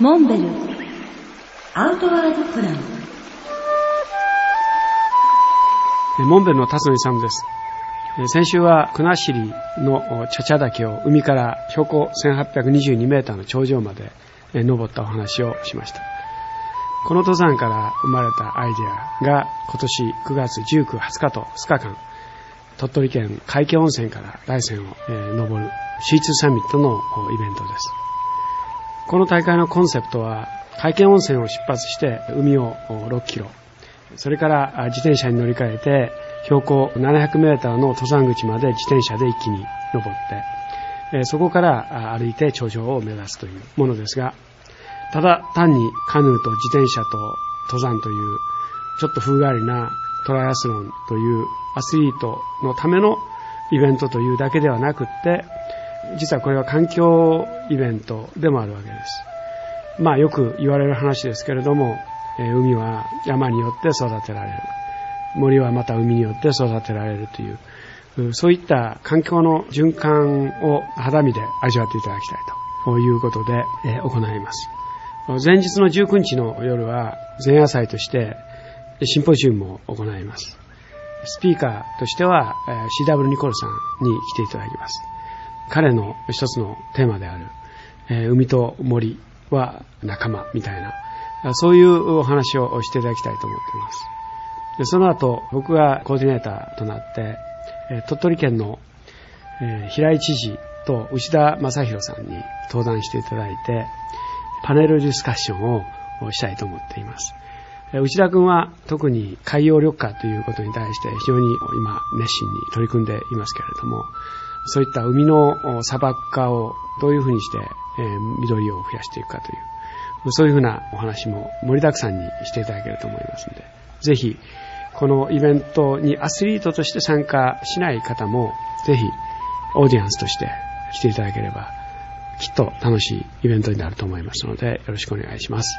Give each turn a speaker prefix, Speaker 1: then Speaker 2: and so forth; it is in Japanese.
Speaker 1: モンベルアウトワードプラン
Speaker 2: モンベルの辰野勇です。先週は国後の茶々岳を海から標高1822メーターの頂上まで登ったお話をしました。この登山から生まれたアイデアが今年9月19、20日と2日間、鳥取県海峡温泉から大山を登る C2 サミットのイベントです。この大会のコンセプトは海峡温泉を出発して海を6キロ、それから自転車に乗り換えて標高700メーターの登山口まで自転車で一気に登って、そこから歩いて頂上を目指すというものですが、ただ単にカヌーと自転車と登山というちょっと風変わりなトライアスロンというアスリートのためのイベントというだけではなくって、実はこれは環境イベントでもあるわけです。まあよく言われる話ですけれどもえ、海は山によって育てられる。森はまた海によって育てられるという、そういった環境の循環を肌身で味わっていただきたいということでえ行います。前日の19日の夜は前夜祭としてシンポジウムを行います。スピーカーとしては CW ニコルさんに来ていただきます。彼の一つのテーマであるえ海と森は仲間みたいなそういうお話をしていただきたいと思っています。でその後、僕がコーディネーターとなってえ、鳥取県のえ平井知事と内田正宏さんに登壇していただいて、パネルディスカッションをしたいと思っています。内田君は特に海洋緑化ということに対して非常に今熱心に取り組んでいますけれども、そういった海の砂漠化をどういうふうにして緑を増やしていくかという、そういうふうなお話も盛りだくさんにしていただけると思いますので、ぜひ、このイベントにアスリートとして参加しない方も、ぜひ、オーディエンスとして来ていただければ、きっと楽しいイベントになると思いますので、よろしくお願いします。